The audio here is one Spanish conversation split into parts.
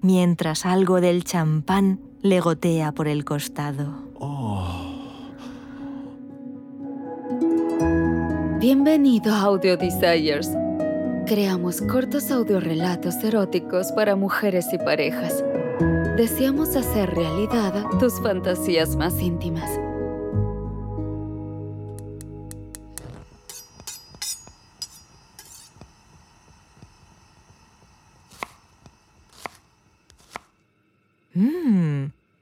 mientras algo del champán le gotea por el costado. Bienvenido a Audio Desires. Creamos cortos audiorelatos eróticos para mujeres y parejas. Deseamos hacer realidad tus fantasías más íntimas.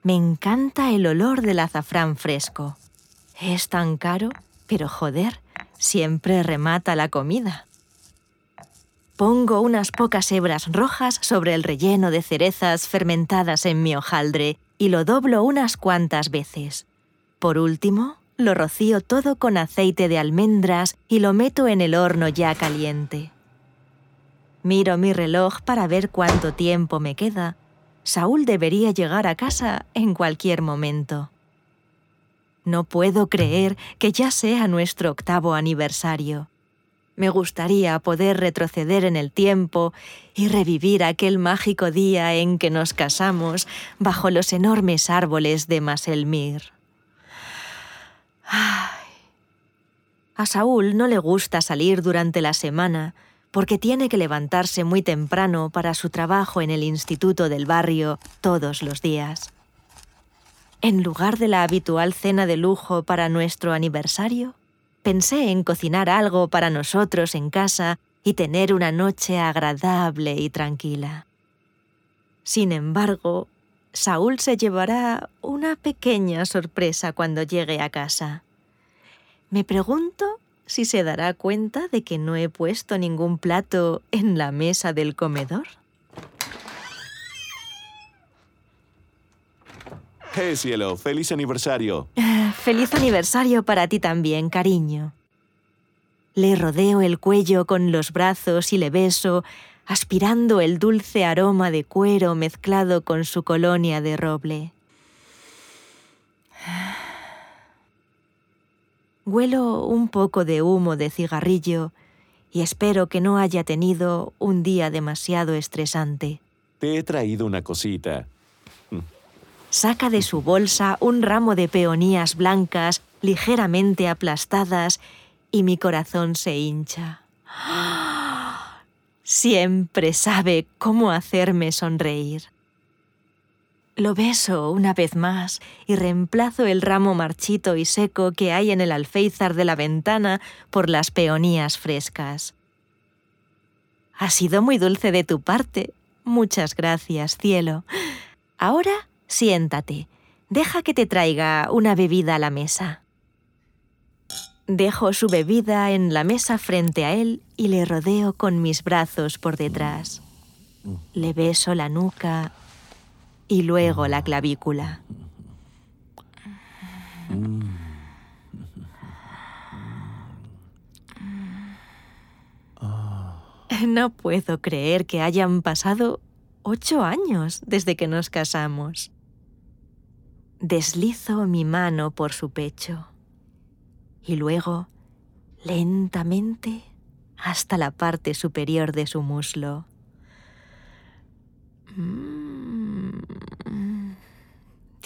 Me encanta el olor del azafrán fresco. Es tan caro, pero joder, siempre remata la comida. Pongo unas pocas hebras rojas sobre el relleno de cerezas fermentadas en mi hojaldre y lo doblo unas cuantas veces. Por último, lo rocío todo con aceite de almendras y lo meto en el horno ya caliente. Miro mi reloj para ver cuánto tiempo me queda. Saúl debería llegar a casa en cualquier momento. No puedo creer que ya sea nuestro octavo aniversario. Me gustaría poder retroceder en el tiempo y revivir aquel mágico día en que nos casamos bajo los enormes árboles de Maselmir. A Saúl no le gusta salir durante la semana porque tiene que levantarse muy temprano para su trabajo en el instituto del barrio todos los días. En lugar de la habitual cena de lujo para nuestro aniversario, pensé en cocinar algo para nosotros en casa y tener una noche agradable y tranquila. Sin embargo, Saúl se llevará una pequeña sorpresa cuando llegue a casa. Me pregunto si se dará cuenta de que no he puesto ningún plato en la mesa del comedor. ¡Hey, cielo! ¡Feliz aniversario! Feliz aniversario para ti también, cariño. Le rodeo el cuello con los brazos y le beso, aspirando el dulce aroma de cuero mezclado con su colonia de roble. Huelo un poco de humo de cigarrillo y espero que no haya tenido un día demasiado estresante. Te he traído una cosita. Saca de su bolsa un ramo de peonías blancas ligeramente aplastadas y mi corazón se hincha. Siempre sabe cómo hacerme sonreír. Lo beso una vez más y reemplazo el ramo marchito y seco que hay en el alféizar de la ventana por las peonías frescas. Ha sido muy dulce de tu parte. Muchas gracias, cielo. Ahora siéntate. Deja que te traiga una bebida a la mesa. Dejo su bebida en la mesa frente a él y le rodeo con mis brazos por detrás. Le beso la nuca y luego la clavícula. No puedo creer que hayan pasado ocho años desde que nos casamos. Deslizo mi mano por su pecho y luego, lentamente, hasta la parte superior de su muslo.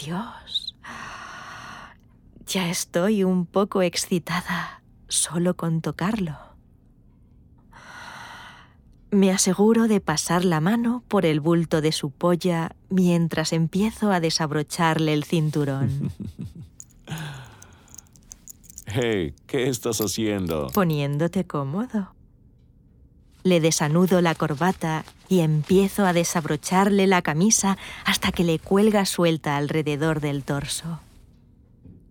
Dios. Ya estoy un poco excitada solo con tocarlo. Me aseguro de pasar la mano por el bulto de su polla mientras empiezo a desabrocharle el cinturón. Hey, ¿qué estás haciendo? Poniéndote cómodo. Le desanudo la corbata y empiezo a desabrocharle la camisa hasta que le cuelga suelta alrededor del torso.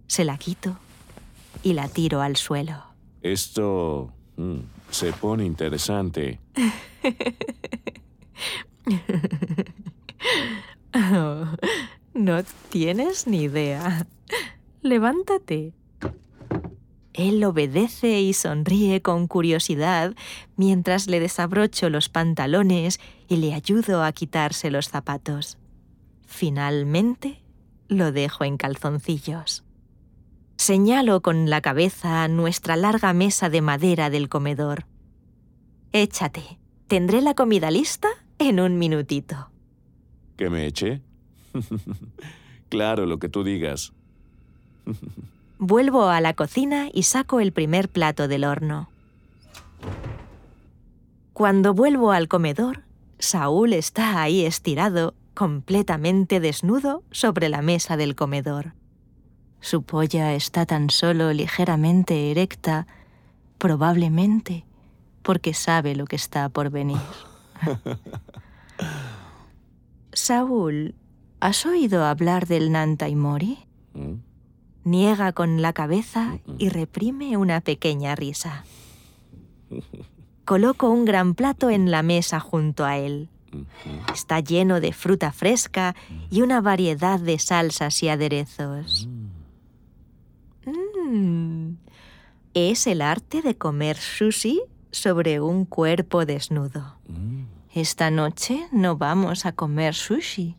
Se la quito y la tiro al suelo. Esto mm, se pone interesante. Oh, no tienes ni idea. Levántate. Él obedece y sonríe con curiosidad mientras le desabrocho los pantalones y le ayudo a quitarse los zapatos. Finalmente, lo dejo en calzoncillos. Señalo con la cabeza nuestra larga mesa de madera del comedor. Échate, tendré la comida lista en un minutito. ¿Que me eche? claro, lo que tú digas. Vuelvo a la cocina y saco el primer plato del horno. Cuando vuelvo al comedor, Saúl está ahí estirado, completamente desnudo, sobre la mesa del comedor. Su polla está tan solo ligeramente erecta, probablemente porque sabe lo que está por venir. Saúl, ¿has oído hablar del Nantaimori? ¿Mm? Niega con la cabeza y reprime una pequeña risa. Coloco un gran plato en la mesa junto a él. Está lleno de fruta fresca y una variedad de salsas y aderezos. Mm. Es el arte de comer sushi sobre un cuerpo desnudo. Mm. Esta noche no vamos a comer sushi.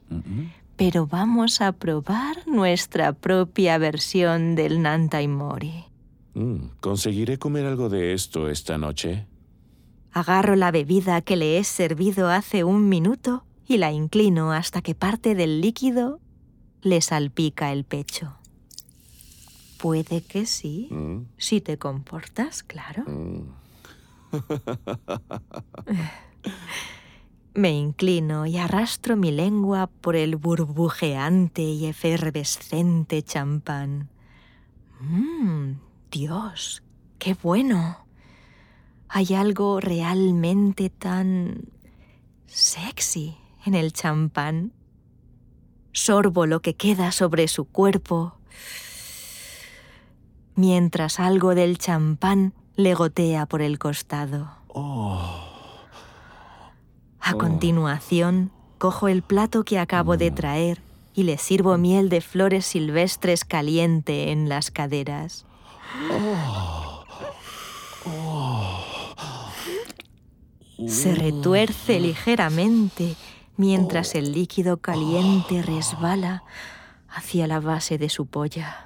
Pero vamos a probar nuestra propia versión del Nantaimori. Mm, ¿Conseguiré comer algo de esto esta noche? Agarro la bebida que le he servido hace un minuto y la inclino hasta que parte del líquido le salpica el pecho. Puede que sí, Mm, si te comportas, claro. mm. Me inclino y arrastro mi lengua por el burbujeante y efervescente champán. ¡Mmm! Dios, qué bueno. Hay algo realmente tan sexy en el champán. Sorbo lo que queda sobre su cuerpo, mientras algo del champán le gotea por el costado. Oh, continuación, cojo el plato que acabo de traer y le sirvo miel de flores silvestres caliente en las caderas. Se retuerce ligeramente mientras el líquido caliente resbala hacia la base de su polla.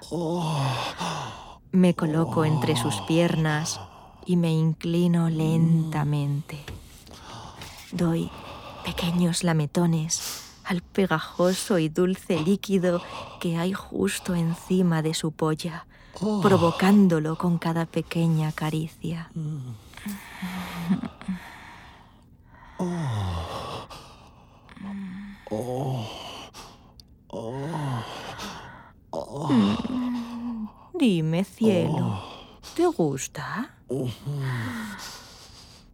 Me coloco entre sus piernas y me inclino lentamente. Doy pequeños lametones al pegajoso y dulce líquido que hay justo encima de su polla, provocándolo con cada pequeña caricia. Mm, Dime, cielo, ¿te gusta?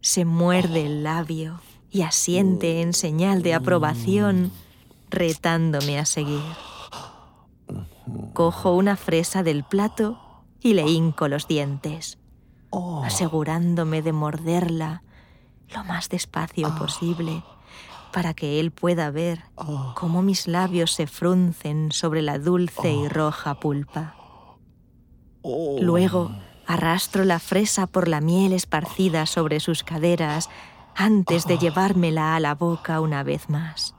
Se muerde el labio y asiente en señal de aprobación, retándome a seguir. Cojo una fresa del plato y le hinco los dientes, asegurándome de morderla lo más despacio posible para que él pueda ver cómo mis labios se fruncen sobre la dulce y roja pulpa. Luego arrastro la fresa por la miel esparcida sobre sus caderas antes de llevármela a la boca una vez más.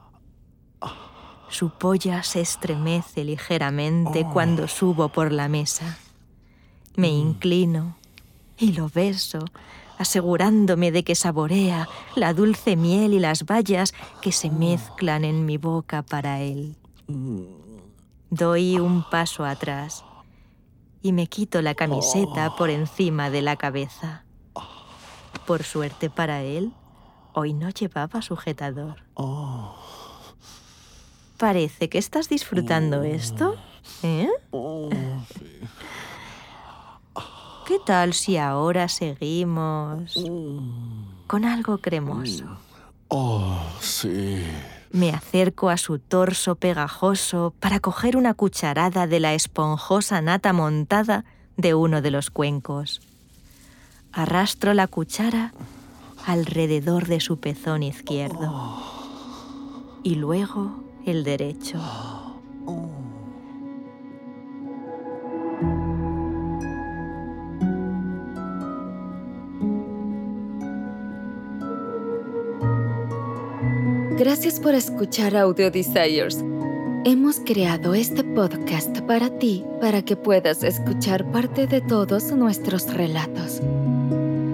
Su polla se estremece ligeramente cuando subo por la mesa. Me inclino y lo beso, asegurándome de que saborea la dulce miel y las bayas que se mezclan en mi boca para él. Doy un paso atrás y me quito la camiseta por encima de la cabeza. Por suerte para él, hoy no llevaba sujetador. Parece que estás disfrutando esto, ¿eh? ¿Qué tal si ahora seguimos con algo cremoso? Oh, sí. Me acerco a su torso pegajoso para coger una cucharada de la esponjosa nata montada de uno de los cuencos. Arrastro la cuchara alrededor de su pezón izquierdo y luego el derecho. Gracias por escuchar Audio Desires. Hemos creado este podcast para ti para que puedas escuchar parte de todos nuestros relatos.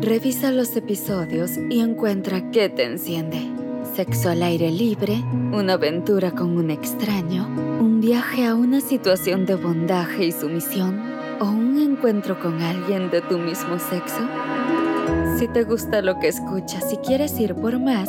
Revisa los episodios y encuentra qué te enciende. sexo al aire libre, una aventura con un extraño, un viaje a una situación de bondaje y sumisión o un encuentro con alguien de tu mismo sexo? Si te gusta lo que escuchas y quieres ir por más,